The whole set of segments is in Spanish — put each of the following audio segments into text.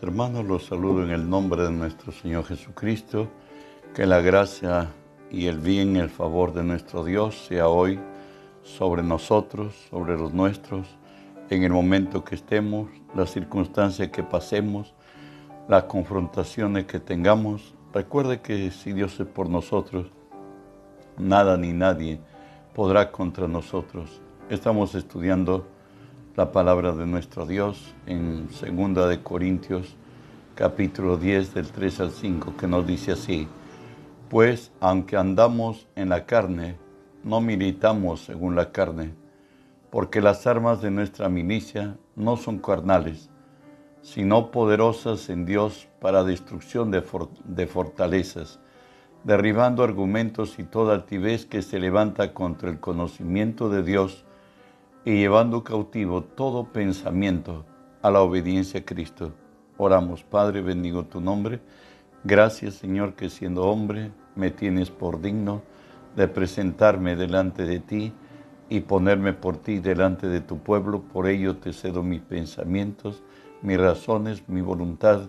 Hermanos, los saludo en el nombre de nuestro Señor Jesucristo. Que la gracia y el bien el favor de nuestro Dios sea hoy sobre nosotros, sobre los nuestros, en el momento que estemos, las circunstancias que pasemos, las confrontaciones que tengamos. Recuerde que si Dios es por nosotros, nada ni nadie podrá contra nosotros. Estamos estudiando la palabra de nuestro Dios en 2 de Corintios capítulo 10 del 3 al 5 que nos dice así, pues aunque andamos en la carne, no militamos según la carne, porque las armas de nuestra milicia no son carnales, sino poderosas en Dios para destrucción de, de fortalezas, derribando argumentos y toda altivez que se levanta contra el conocimiento de Dios, y llevando cautivo todo pensamiento a la obediencia a Cristo. Oramos, Padre, bendigo tu nombre. Gracias, Señor, que siendo hombre me tienes por digno de presentarme delante de ti y ponerme por ti delante de tu pueblo. Por ello te cedo mis pensamientos, mis razones, mi voluntad,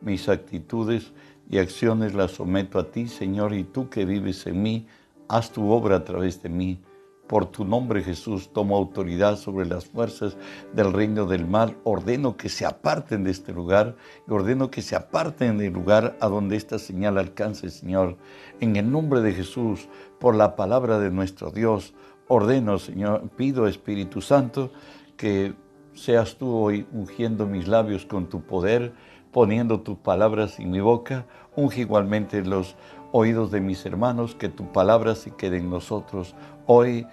mis actitudes y acciones las someto a ti, Señor, y tú que vives en mí, haz tu obra a través de mí por tu nombre Jesús tomo autoridad sobre las fuerzas del reino del mal. Ordeno que se aparten de este lugar y ordeno que se aparten del lugar a donde esta señal alcance, Señor. En el nombre de Jesús, por la palabra de nuestro Dios, ordeno, Señor, pido Espíritu Santo que seas tú hoy ungiendo mis labios con tu poder, poniendo tus palabras en mi boca. Unge igualmente los oídos de mis hermanos, que tu palabra se quede en nosotros. Hoy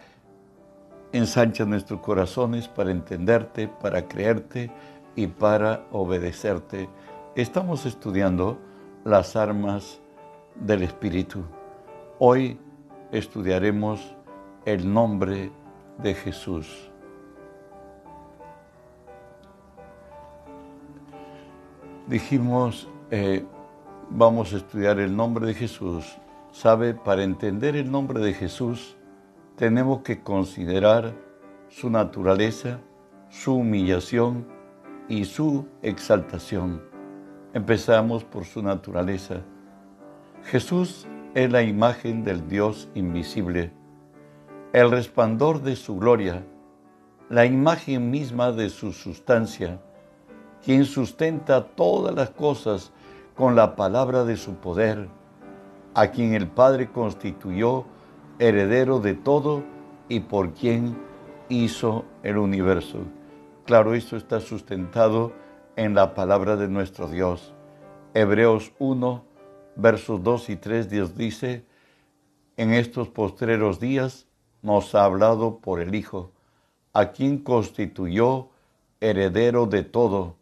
ensancha nuestros corazones para entenderte, para creerte y para obedecerte. Estamos estudiando las armas del Espíritu. Hoy estudiaremos el nombre de Jesús. Dijimos, eh, vamos a estudiar el nombre de Jesús. ¿Sabe? Para entender el nombre de Jesús, tenemos que considerar su naturaleza, su humillación y su exaltación. Empezamos por su naturaleza. Jesús es la imagen del Dios invisible, el resplandor de su gloria, la imagen misma de su sustancia, quien sustenta todas las cosas con la palabra de su poder, a quien el Padre constituyó heredero de todo y por quien hizo el universo. Claro, esto está sustentado en la palabra de nuestro Dios. Hebreos 1, versos 2 y 3, Dios dice, en estos postreros días nos ha hablado por el Hijo, a quien constituyó heredero de todo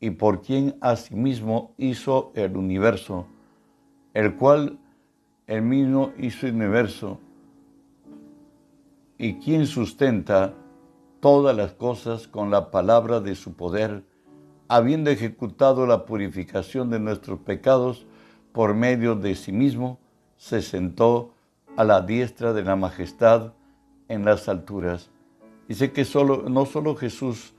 y por quien asimismo hizo el universo, el cual el mismo hizo el universo, y quien sustenta todas las cosas con la palabra de su poder, habiendo ejecutado la purificación de nuestros pecados por medio de sí mismo, se sentó a la diestra de la majestad en las alturas. Dice que solo, no solo Jesús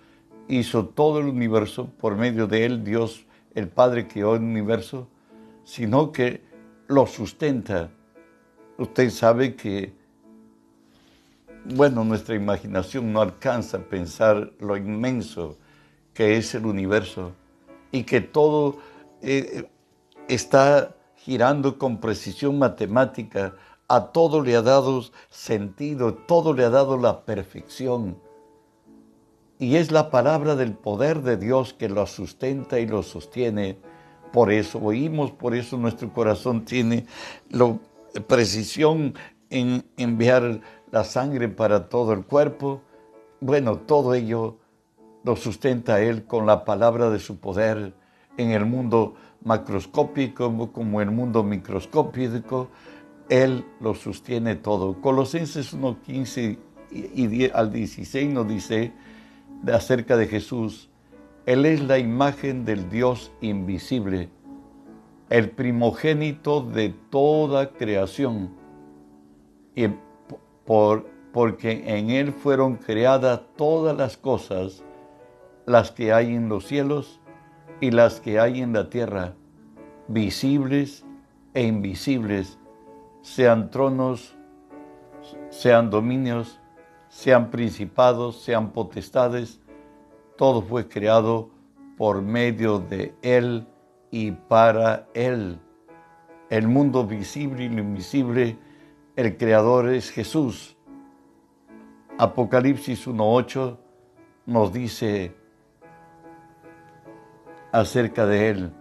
hizo todo el universo, por medio de él Dios, el Padre creó el universo, sino que lo sustenta. Usted sabe que, bueno, nuestra imaginación no alcanza a pensar lo inmenso que es el universo y que todo eh, está girando con precisión matemática, a todo le ha dado sentido, todo le ha dado la perfección y es la palabra del poder de Dios que lo sustenta y lo sostiene. Por eso oímos, por eso nuestro corazón tiene la precisión en enviar la sangre para todo el cuerpo. Bueno, todo ello lo sustenta Él con la palabra de su poder en el mundo macroscópico como el mundo microscópico. Él lo sostiene todo. Colosenses 1.15 y al 16 nos dice, acerca de Jesús. Él es la imagen del Dios invisible, el primogénito de toda creación, y por, porque en Él fueron creadas todas las cosas, las que hay en los cielos y las que hay en la tierra, visibles e invisibles, sean tronos, sean dominios, sean principados, sean potestades, todo fue creado por medio de Él y para Él. El mundo visible y lo invisible, el Creador es Jesús. Apocalipsis 1.8 nos dice acerca de Él,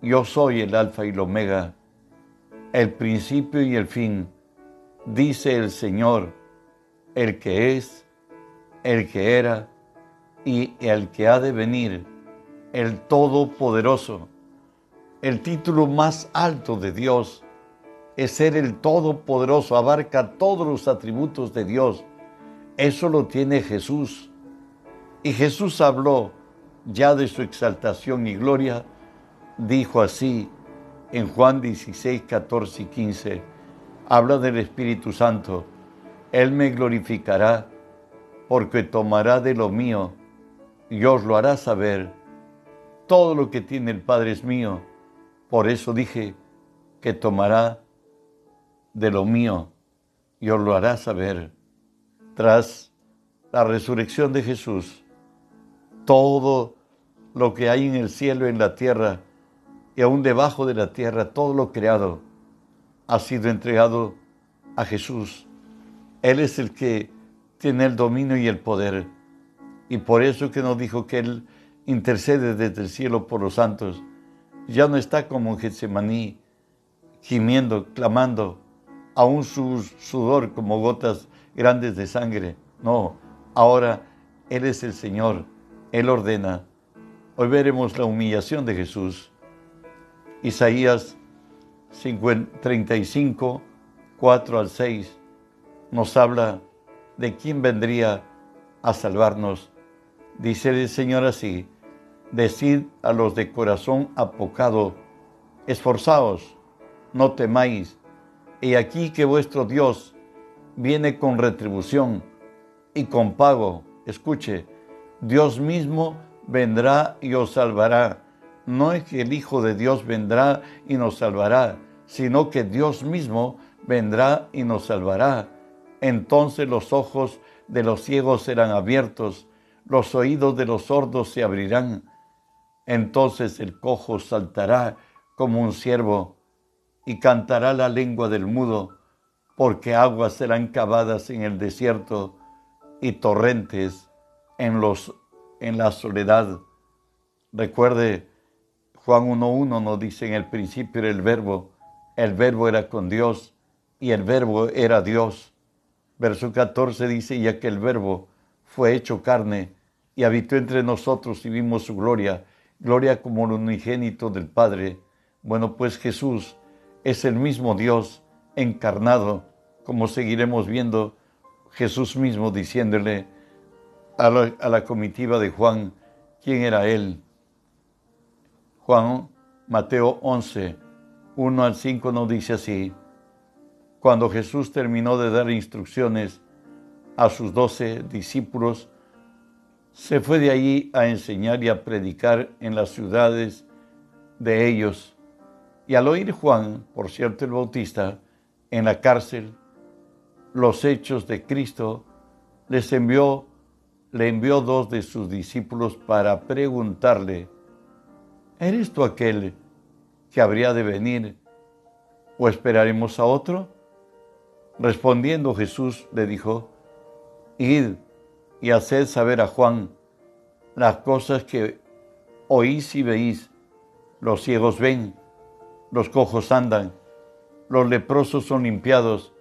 yo soy el alfa y el omega, el principio y el fin, dice el Señor, el que es, el que era y el que ha de venir, el Todopoderoso. El título más alto de Dios es ser el Todopoderoso, abarca todos los atributos de Dios. Eso lo tiene Jesús. Y Jesús habló ya de su exaltación y gloria, dijo así en Juan 16, 14 y 15, habla del Espíritu Santo, Él me glorificará porque tomará de lo mío y os lo hará saber. Todo lo que tiene el Padre es mío, por eso dije que tomará de lo mío y os lo hará saber. Tras la resurrección de Jesús, todo lo que hay en el cielo y en la tierra, y aún debajo de la tierra, todo lo creado, ha sido entregado a Jesús. Él es el que tiene el dominio y el poder. Y por eso que nos dijo que Él intercede desde el cielo por los santos. Ya no está como en Getsemaní, gimiendo, clamando, aún su sudor como gotas grandes de sangre. No, ahora Él es el Señor él ordena. Hoy veremos la humillación de Jesús. Isaías 35, 4 al 6 nos habla de quién vendría a salvarnos. Dice el Señor así, decid a los de corazón apocado, esforzaos, no temáis, y aquí que vuestro Dios viene con retribución y con pago. Escuche, Dios mismo vendrá y os salvará. No es que el Hijo de Dios vendrá y nos salvará, sino que Dios mismo vendrá y nos salvará. Entonces los ojos de los ciegos serán abiertos, los oídos de los sordos se abrirán. Entonces el cojo saltará como un ciervo y cantará la lengua del mudo, porque aguas serán cavadas en el desierto y torrentes en, los, en la soledad. Recuerde, Juan 1.1 nos dice, en el principio era el verbo, el verbo era con Dios y el verbo era Dios. Verso 14 dice, ya que el verbo fue hecho carne y habitó entre nosotros y vimos su gloria, gloria como el unigénito del Padre. Bueno, pues Jesús es el mismo Dios encarnado, como seguiremos viendo Jesús mismo diciéndole, a la, comitiva de Juan quién era él. Juan, Mateo 11, 1 al 5 nos dice así, cuando Jesús terminó de dar instrucciones a sus doce discípulos, se fue de allí a enseñar y a predicar en las ciudades de ellos. Y al oír Juan, por cierto el Bautista, en la cárcel, los hechos de Cristo, les envió le envió dos de sus discípulos para preguntarle, ¿eres tú aquel que habría de venir o esperaremos a otro? Respondiendo Jesús le dijo, Id y haced saber a Juan las cosas que oís y veís. Los ciegos ven, los cojos andan, los leprosos son limpiados,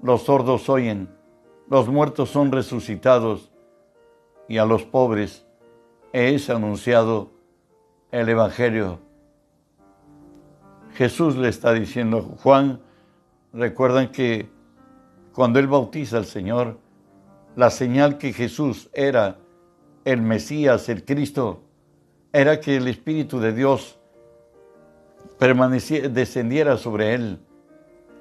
los sordos oyen, los muertos son resucitados y a los pobres es anunciado el Evangelio. Jesús le está diciendo, Juan, recuerdan que cuando él bautiza al Señor, la señal que Jesús era el Mesías, el Cristo, era que el Espíritu de Dios descendiera sobre él.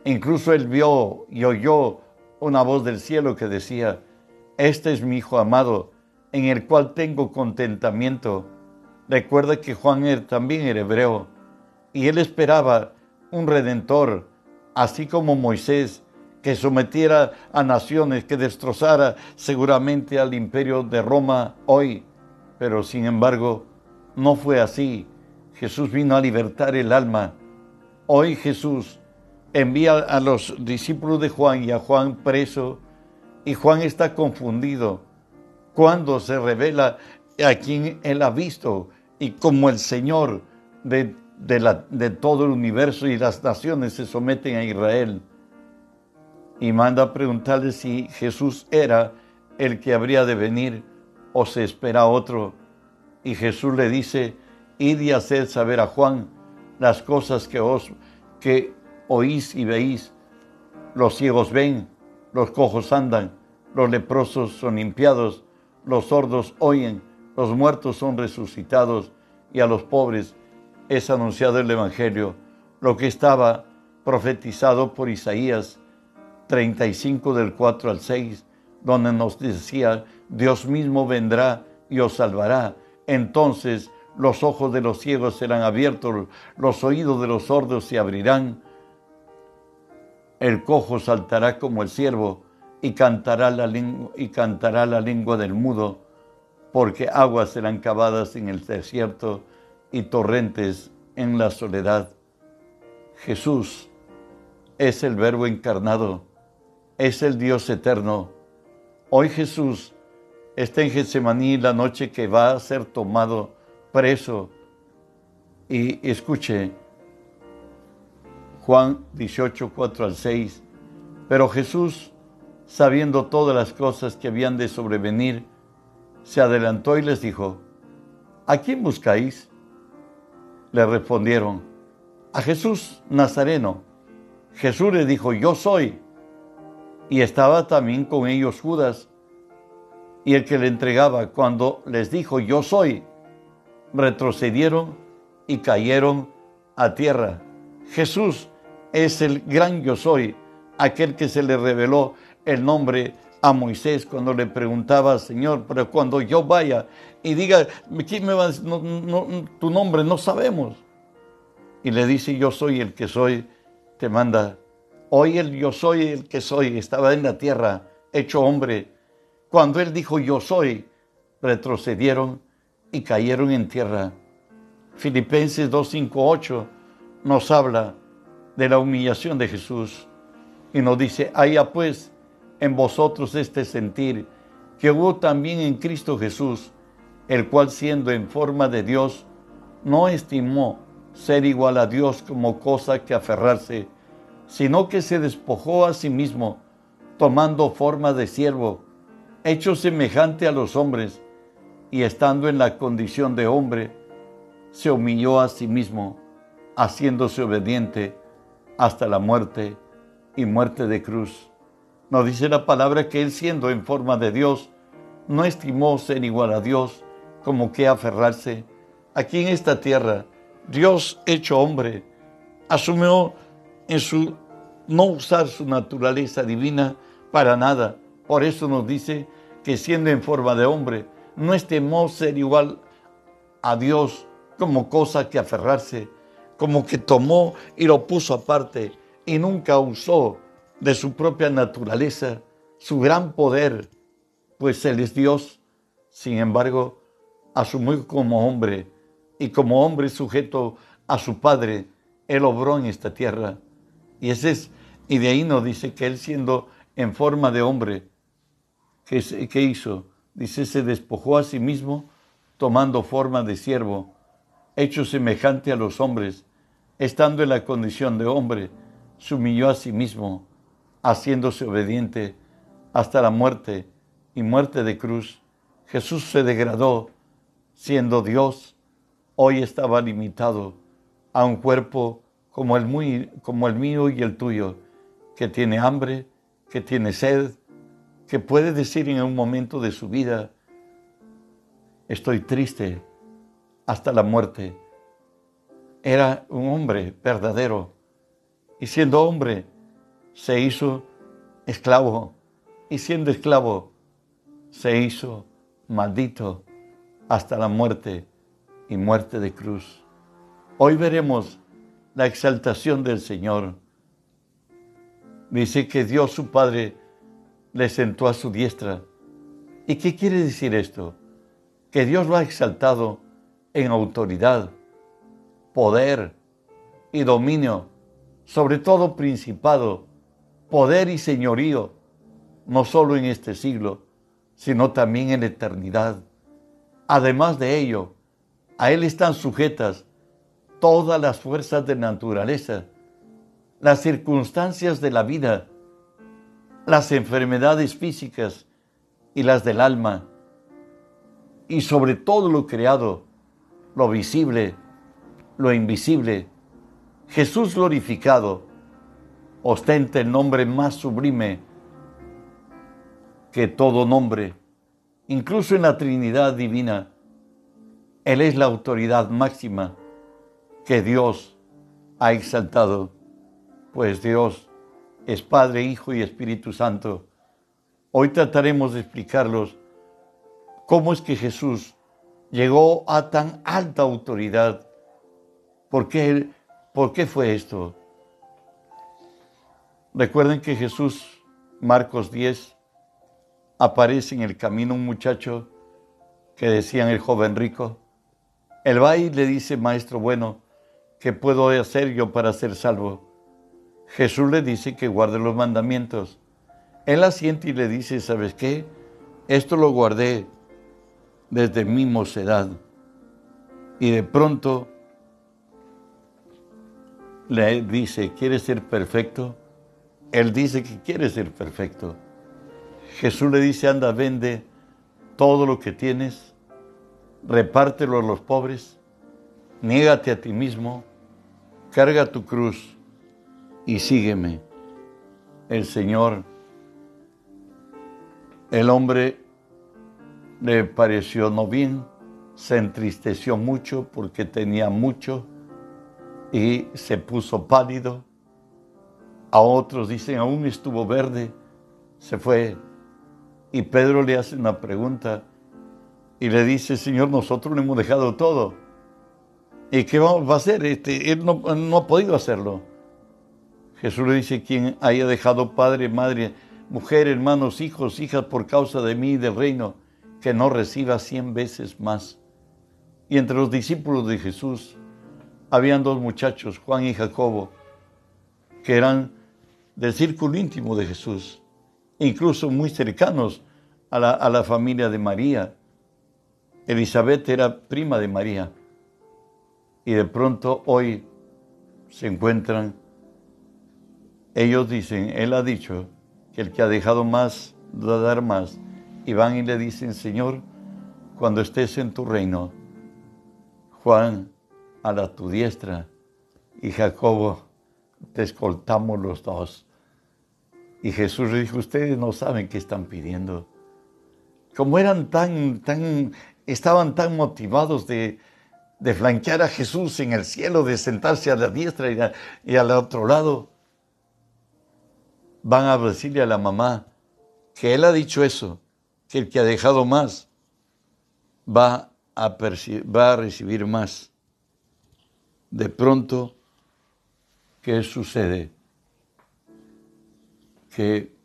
Incluso él vio y oyó una voz del cielo que decía, este es mi Hijo amado, en el cual tengo contentamiento. Recuerda que Juan también era hebreo y él esperaba un redentor, así como Moisés, que sometiera a naciones, que destrozara seguramente al imperio de Roma hoy. Pero sin embargo, no fue así. Jesús vino a libertar el alma. Hoy Jesús envía a los discípulos de Juan y a Juan preso, y Juan está confundido cuando se revela a quien él ha visto y como el Señor de, todo el universo y las naciones se someten a Israel. Y manda a preguntarle si Jesús era el que habría de venir o se espera otro. Y Jesús le dice, id y haced saber a Juan las cosas que os que oís y veis. Los ciegos ven, los cojos andan, los leprosos son limpiados, los sordos oyen, los muertos son resucitados y a los pobres es anunciado el Evangelio, lo que estaba profetizado por Isaías 35 del 4 al 6, donde nos decía, Dios mismo vendrá y os salvará. Entonces los ojos de los ciegos serán abiertos, los oídos de los sordos se abrirán, el cojo saltará como el ciervo y cantará la, y cantará la lengua del mudo, porque aguas serán cavadas en el desierto y torrentes en la soledad. Jesús es el Verbo encarnado, es el Dios eterno. Hoy Jesús está en Getsemaní la noche que va a ser tomado preso. Y escuche, Juan 18, 4 al 6. Pero Jesús, sabiendo todas las cosas que habían de sobrevenir, se adelantó y les dijo, ¿a quién buscáis? Le respondieron, a Jesús Nazareno. Jesús le dijo, yo soy. Y estaba también con ellos Judas. Y el que le entregaba, cuando les dijo, yo soy, retrocedieron y cayeron a tierra. Jesús es el gran yo soy, aquel que se le reveló el nombre a Moisés cuando le preguntaba, Señor, pero cuando yo vaya y diga, ¿quién me va a tu nombre? No sabemos. Y le dice, yo soy el que soy, te manda. Hoy el yo soy el que soy estaba en la tierra, hecho hombre. Cuando él dijo, yo soy, retrocedieron y cayeron en tierra. Filipenses 2.5.8 nos habla de la humillación de Jesús y nos dice, haya pues en vosotros este sentir que hubo también en Cristo Jesús, el cual siendo en forma de Dios, no estimó ser igual a Dios como cosa que aferrarse, sino que se despojó a sí mismo, tomando forma de siervo, hecho semejante a los hombres, y estando en la condición de hombre, se humilló a sí mismo, haciéndose obediente hasta la muerte y muerte de cruz. Nos dice la palabra que él siendo en forma de Dios, no estimó ser igual a Dios como que aferrarse. Aquí en esta tierra, Dios hecho hombre, asumió en su no usar su naturaleza divina para nada. Por eso nos dice que siendo en forma de hombre, no estimó ser igual a Dios como cosa que aferrarse, como que tomó y lo puso aparte y nunca usó de su propia naturaleza su gran poder, pues Él es Dios. Sin embargo, asumió como hombre y como hombre sujeto a su Padre, Él obró en esta tierra. Y ese es, y de ahí nos dice que Él siendo en forma de hombre, ¿qué, qué hizo? Dice, se despojó a sí mismo tomando forma de siervo, hecho semejante a los hombres estando en la condición de hombre, se humilló a sí mismo, haciéndose obediente hasta la muerte y muerte de cruz. Jesús se degradó siendo Dios, hoy estaba limitado a un cuerpo como el, muy, como el mío y el tuyo, que tiene hambre, que tiene sed, que puede decir en un momento de su vida, estoy triste hasta la muerte era un hombre verdadero. Y siendo hombre se hizo esclavo. Y siendo esclavo se hizo maldito hasta la muerte y muerte de cruz. Hoy veremos la exaltación del Señor. Dice que Dios su Padre le sentó a su diestra. ¿Y qué quiere decir esto? Que Dios lo ha exaltado en autoridad, poder y dominio, sobre todo principado, poder y señorío, no solo en este siglo, sino también en la eternidad. Además de ello, a Él están sujetas todas las fuerzas de naturaleza, las circunstancias de la vida, las enfermedades físicas y las del alma, y sobre todo lo creado, lo visible, lo invisible. Jesús glorificado ostenta el nombre más sublime que todo nombre, incluso en la Trinidad divina. Él es la autoridad máxima que Dios ha exaltado, pues Dios es Padre, Hijo y Espíritu Santo. Hoy trataremos de explicarlos cómo es que Jesús llegó a tan alta autoridad. ¿Por qué, ¿Por qué fue esto? Recuerden que Jesús, Marcos 10, aparece en el camino un muchacho que decían el joven rico. Él va y le dice, maestro bueno, ¿qué puedo hacer yo para ser salvo? Jesús le dice que guarde los mandamientos. Él asiente y le dice, ¿sabes qué? Esto lo guardé desde mi mocedad. Y de pronto le dice, ¿quieres ser perfecto? Él dice que quiere ser perfecto. Jesús le dice, anda, vende todo lo que tienes, repártelo a los pobres, niégate a ti mismo, carga tu cruz y sígueme. El Señor, el hombre le pareció no bien, se entristeció mucho porque tenía mucho y se puso pálido. A otros dicen, aún estuvo verde, se fue. Y Pedro le hace una pregunta y le dice, Señor, nosotros le hemos dejado todo. ¿Y qué vamos a hacer? Este, él no, ha podido hacerlo. Jesús le dice, quien haya dejado padre, madre, mujer, hermanos, hijos, hijas por causa de mí y del reino, que no reciba cien veces más. Y entre los discípulos de Jesús habían dos muchachos, Juan y Jacobo, que eran del círculo íntimo de Jesús, incluso muy cercanos a la, a la familia de María. Elizabeth era prima de María. Y de pronto hoy se encuentran, ellos dicen, Él ha dicho que el que ha dejado más, va a dar más y van y le dicen, Señor, cuando estés en tu reino, Juan a la tu diestra y Jacobo, te escoltamos los dos. Y Jesús le dijo, ustedes no saben qué están pidiendo. Como eran tan, tan, estaban tan motivados de, de flanquear a Jesús en el cielo, de sentarse a la diestra y, al otro lado, van a decirle a la mamá que él ha dicho eso que el que ha dejado más va a, va a recibir más. De pronto, ¿qué sucede? Que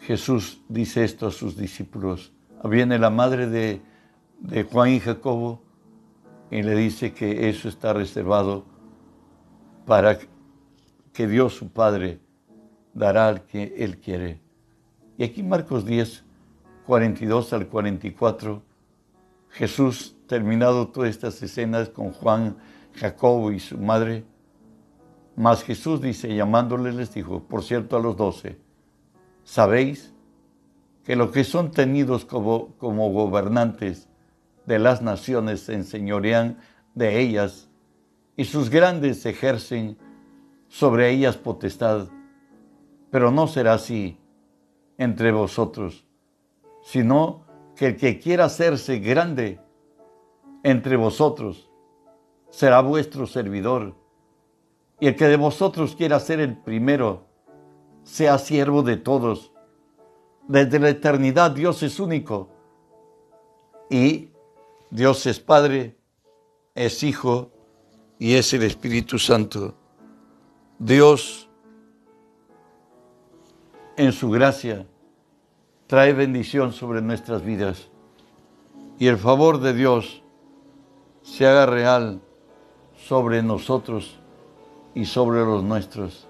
Jesús dice esto a sus discípulos. Viene la madre de, de Juan y Jacobo y le dice que eso está reservado para que Dios su Padre dará al que Él quiere. Y aquí Marcos 10 42 al 44, Jesús, terminado todas estas escenas con Juan, Jacobo y su madre, más Jesús dice, llamándole, les dijo, por cierto a los doce, ¿sabéis que los que son tenidos como, como gobernantes de las naciones se enseñorean de ellas y sus grandes ejercen sobre ellas potestad? Pero no será así entre vosotros sino que el que quiera hacerse grande entre vosotros será vuestro servidor. Y el que de vosotros quiera ser el primero, sea siervo de todos. Desde la eternidad Dios es único y Dios es Padre, es Hijo y es el Espíritu Santo. Dios, en su gracia, trae bendición sobre nuestras vidas y el favor de Dios se haga real sobre nosotros y sobre los nuestros.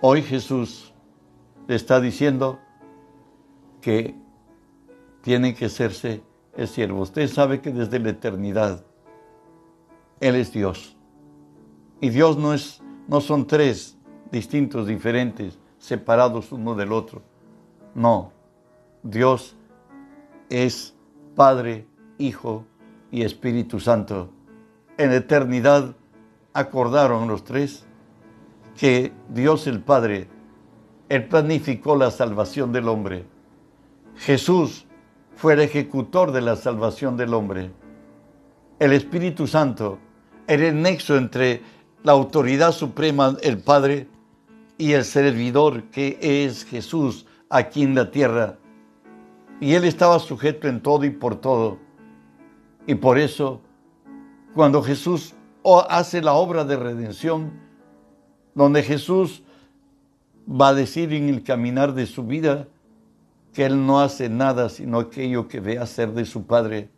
Hoy Jesús le está diciendo que tiene que serse el siervo. Usted sabe que desde la eternidad Él es Dios. Y Dios no, es, no son tres distintos, diferentes, separados uno del otro. No, Dios es Padre, Hijo y Espíritu Santo. En eternidad acordaron los tres que Dios el Padre, Él planificó la salvación del hombre. Jesús fue el ejecutor de la salvación del hombre. El Espíritu Santo era el nexo entre la autoridad suprema, el Padre, y el servidor que es Jesús aquí en la tierra. Y él estaba sujeto en todo y por todo. Y por eso, cuando Jesús hace la obra de redención, donde Jesús va a decir en el caminar de su vida que Él no hace nada sino aquello que ve hacer de su Padre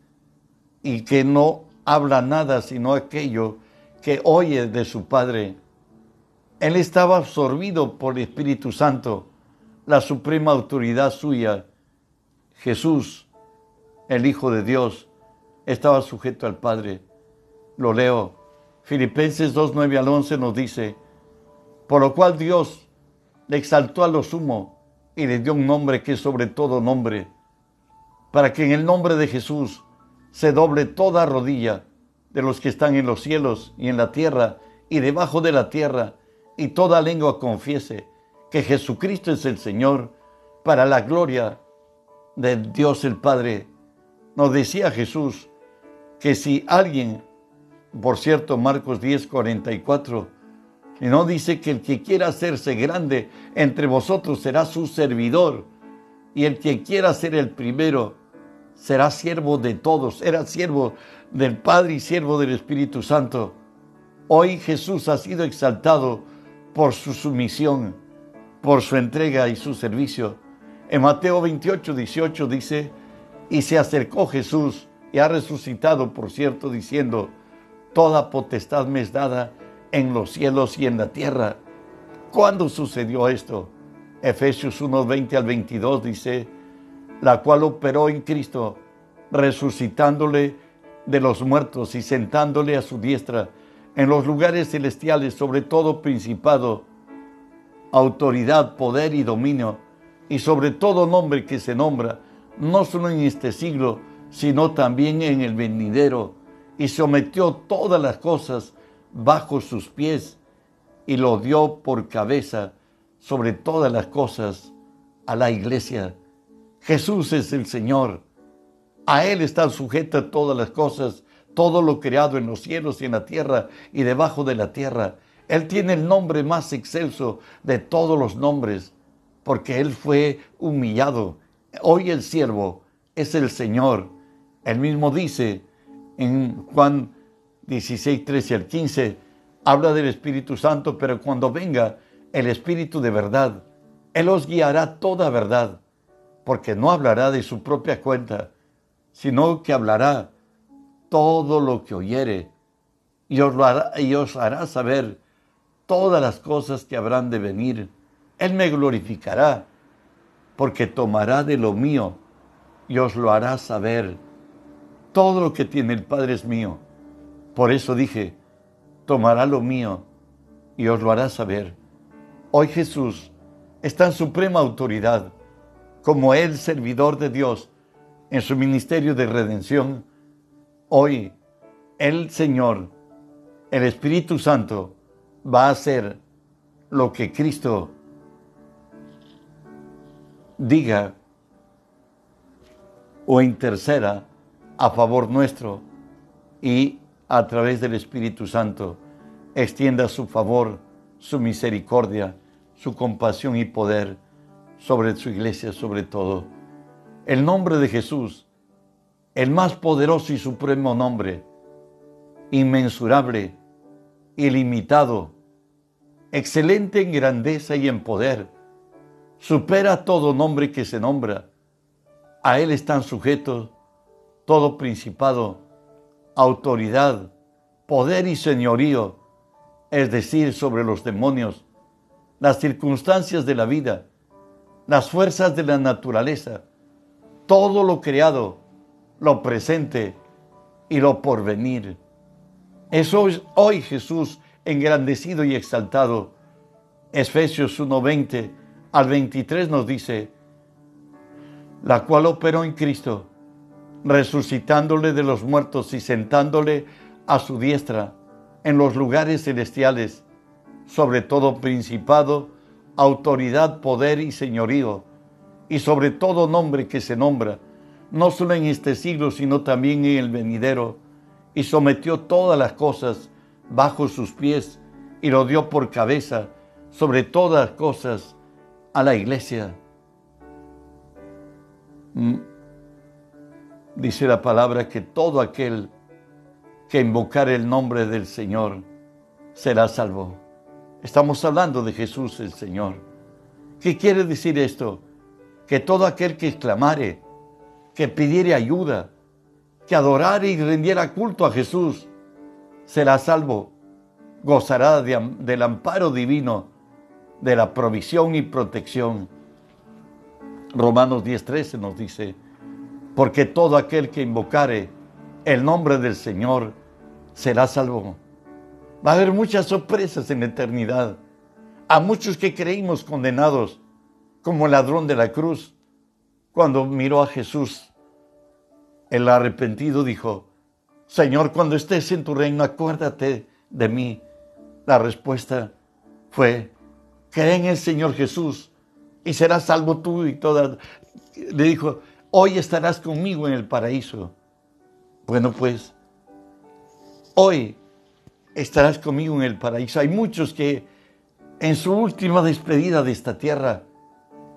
y que no habla nada sino aquello que oye de su Padre. Él estaba absorbido por el Espíritu Santo, la suprema autoridad suya. Jesús, el Hijo de Dios, estaba sujeto al Padre. Lo leo. Filipenses 2, 9 al 11 nos dice, por lo cual Dios le exaltó a lo sumo y le dio un nombre que es sobre todo nombre, para que en el nombre de Jesús se doble toda rodilla de los que están en los cielos y en la tierra y debajo de la tierra, y toda lengua confiese que Jesucristo es el Señor, para la gloria de Dios el Padre. Nos decía Jesús que si alguien, por cierto, Marcos 10, 44, y no dice que el que quiera hacerse grande entre vosotros será su servidor, y el que quiera ser el primero será siervo de todos, era siervo del Padre y siervo del Espíritu Santo. Hoy Jesús ha sido exaltado por su sumisión, por su entrega y su servicio. En Mateo 28, 18 dice, y se acercó Jesús y ha resucitado, por cierto, diciendo, toda potestad me es dada en los cielos y en la tierra. ¿Cuándo sucedió esto? Efesios 1, 20 al 22 dice, la cual operó en Cristo, resucitándole de los muertos y sentándole a su diestra en los lugares celestiales, sobre todo principado, autoridad, poder y dominio, y sobre todo nombre que se nombra, no solo en este siglo, sino también en el venidero, y sometió todas las cosas bajo sus pies, y lo dio por cabeza sobre todas las cosas a la iglesia. Jesús es el Señor. A Él están sujetas todas las cosas, todo lo creado en los cielos y en la tierra y debajo de la tierra. Él tiene el nombre más excelso de todos los nombres, porque Él fue humillado. Hoy el siervo es el Señor. Él mismo dice en Juan 16, 13 al 15, habla del Espíritu Santo, pero cuando venga el Espíritu de verdad, Él os guiará toda verdad, porque no hablará de su propia cuenta, sino que hablará todo lo que oyere y os, hará, y os hará saber todas las cosas que habrán de venir. Él me glorificará, porque tomará de lo mío y os lo hará saber. Todo lo que tiene el Padre es mío. Por eso dije, tomará lo mío y os lo hará saber. Hoy Jesús está en suprema autoridad, como el servidor de Dios, en su ministerio de redención Hoy el Señor, el Espíritu Santo, va a hacer lo que Cristo diga o interceda a favor nuestro y a través del Espíritu Santo extienda su favor, su misericordia, su compasión y poder sobre su iglesia, sobre todo. El nombre de Jesús el más poderoso y supremo nombre, inmensurable, ilimitado, excelente en grandeza y en poder, supera todo nombre que se nombra. A Él están sujetos todo principado, autoridad, poder y señorío, es decir, sobre los demonios, las circunstancias de la vida, las fuerzas de la naturaleza, todo lo creado, lo presente y lo porvenir. Es hoy Jesús engrandecido y exaltado. Efesios 1:20 al 23 nos dice, la cual operó en Cristo, resucitándole de los muertos y sentándole a su diestra en los lugares celestiales, sobre todo principado, autoridad, poder y señorío, y sobre todo nombre que se nombra, no solo en este siglo, sino también en el venidero, y sometió todas las cosas bajo sus pies y lo dio por cabeza sobre todas las cosas a la iglesia. Dice la palabra que todo aquel que invocar el nombre del Señor será salvo. Estamos hablando de Jesús el Señor. ¿Qué quiere decir esto? Que todo aquel que exclamare, que pidiere ayuda, que adorare y rendiera culto a Jesús, será salvo, gozará del amparo divino, de la provisión y protección. Romanos 10:13 nos dice, porque todo aquel que invocare el nombre del Señor será salvo. Va a haber muchas sorpresas en la eternidad. A muchos que creímos condenados, como el ladrón de la cruz, cuando miró a Jesús, el arrepentido dijo, Señor, cuando estés en tu reino, acuérdate de mí. La respuesta fue, cree en el Señor Jesús y serás salvo tú y todas. Le dijo, hoy estarás conmigo en el paraíso. Bueno, pues hoy estarás conmigo en el paraíso. Hay muchos que en su última despedida de esta tierra,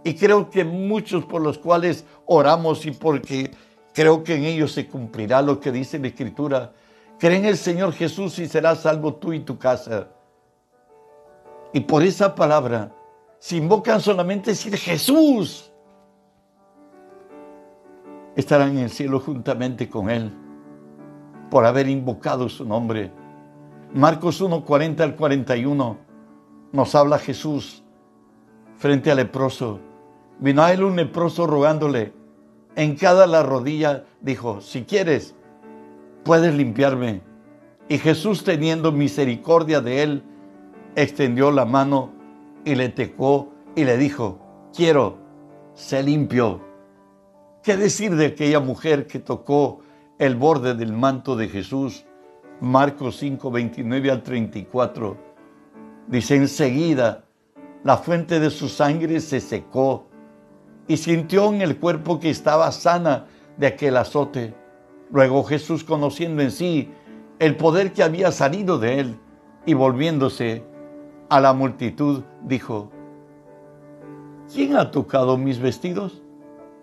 y creo que muchos por los cuales oramos y porque creo que en ellos se cumplirá lo que dice la Escritura, creen en el Señor Jesús y serás salvo tú y tu casa. Y por esa palabra, si invocan solamente decir Jesús, estarán en el cielo juntamente con Él por haber invocado su nombre. Marcos 1, 40 al 41 nos habla Jesús frente al leproso. Vino a él un leproso rogándole. En cada la rodilla dijo, si quieres, puedes limpiarme. Y Jesús teniendo misericordia de él, extendió la mano y le tecó y le dijo, quiero, sé limpio. ¿Qué decir de aquella mujer que tocó el borde del manto de Jesús. Marcos 5, 29 al 34. Dice, enseguida la fuente de su sangre se secó y sintió en el cuerpo que estaba sana de aquel azote. Luego Jesús, conociendo en sí el poder que había salido de él y volviéndose a la multitud, dijo, ¿quién ha tocado mis vestidos?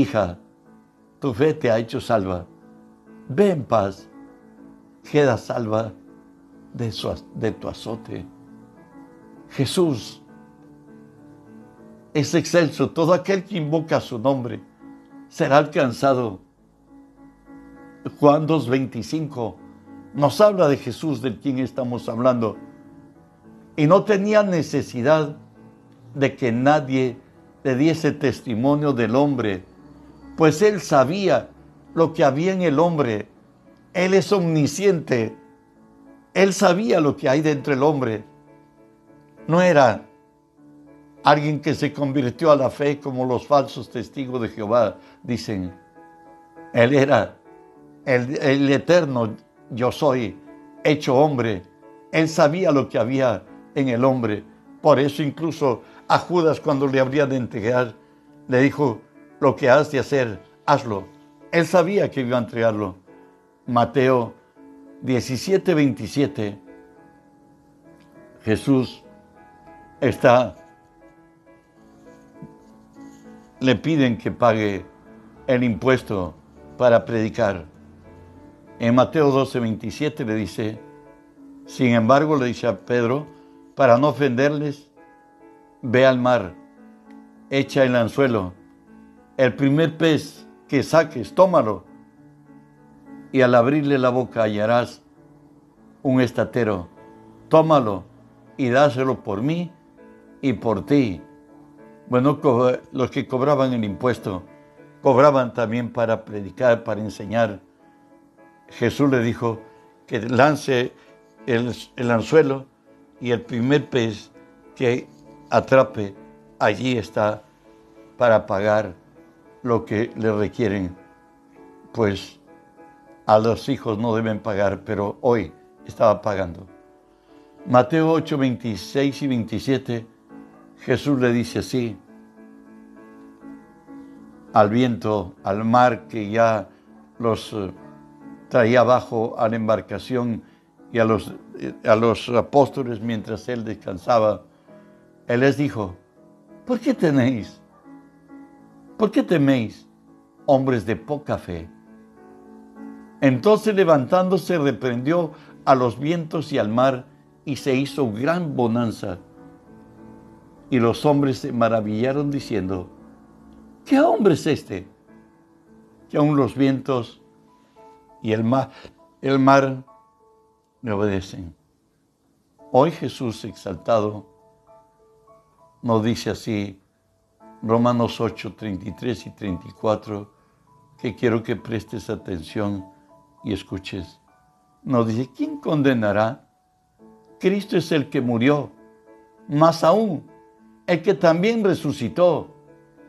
hija, tu fe te ha hecho salva Ve en paz, queda salva de, de tu azote. Jesús es excelso. Todo aquel que invoca su nombre será alcanzado. Juan 2.25 nos habla de Jesús, del quien estamos hablando. Y no tenía necesidad de que nadie le diese testimonio del hombre, pues él sabía lo que había en el hombre. Él es omnisciente. Él sabía lo que hay dentro del hombre. No era alguien que se convirtió a la fe como los falsos testigos de Jehová dicen. Él era el, eterno yo soy, hecho hombre. Él sabía lo que había en el hombre. Por eso incluso a Judas cuando le habría de entregar, le dijo, lo que has de hacer, hazlo. Él sabía que iba a entregarlo. Mateo 17, 27. Jesús está, le piden que pague el impuesto para predicar. En Mateo 12, 27 le dice, sin embargo le dice a Pedro, para no ofenderles, ve al mar, echa el anzuelo, el primer pez que saques, tómalo, y al abrirle la boca hallarás un estatero, tómalo y dáselo por mí y por ti. Bueno, los que cobraban el impuesto, cobraban también para predicar, para enseñar. Jesús le dijo que lance el, el anzuelo y el primer pez que atrape, allí está para pagar lo que le requieren. Pues a los hijos no deben pagar, pero hoy estaba pagando. Mateo 8, 26 y 27, Jesús le dice así, al viento, al mar que ya los eh, traía abajo a la embarcación y a los, eh, a los apóstoles mientras él descansaba, él les dijo, ¿por qué tenéis? ¿Por qué teméis, hombres de poca fe? Entonces levantándose reprendió a los vientos y al mar y se hizo gran bonanza. Y los hombres se maravillaron diciendo, ¿qué hombre es este? Que aún los vientos y el mar, el mar le obedecen. Hoy Jesús exaltado nos dice así, Romanos 8, 33 y 34, que quiero que prestes atención y escuches. Nos dice, ¿quién condenará? Cristo es el que murió, más aún, el que también resucitó,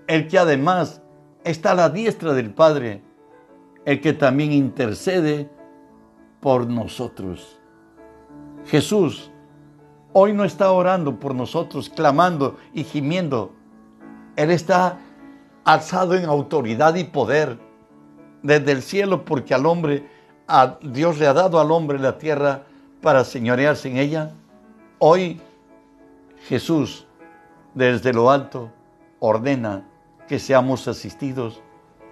el que además está a la diestra del Padre, el que también intercede por nosotros. Jesús hoy no está orando por nosotros, clamando y gimiendo. Él está alzado en autoridad y poder desde el cielo porque al hombre Dios le ha dado al hombre la tierra para señorearse en ella, hoy Jesús desde lo alto ordena que seamos asistidos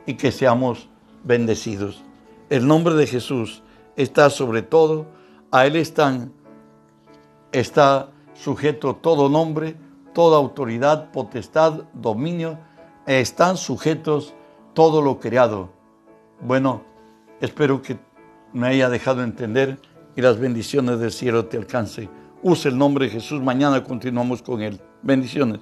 y que seamos bendecidos. El nombre de Jesús está sobre todo, a Él está sujeto todo nombre, toda autoridad, potestad, dominio, están sujetos todo lo creado. Bueno, espero que me haya dejado entender y las bendiciones del cielo te alcance. Use el nombre de Jesús. Mañana continuamos con él. Bendiciones.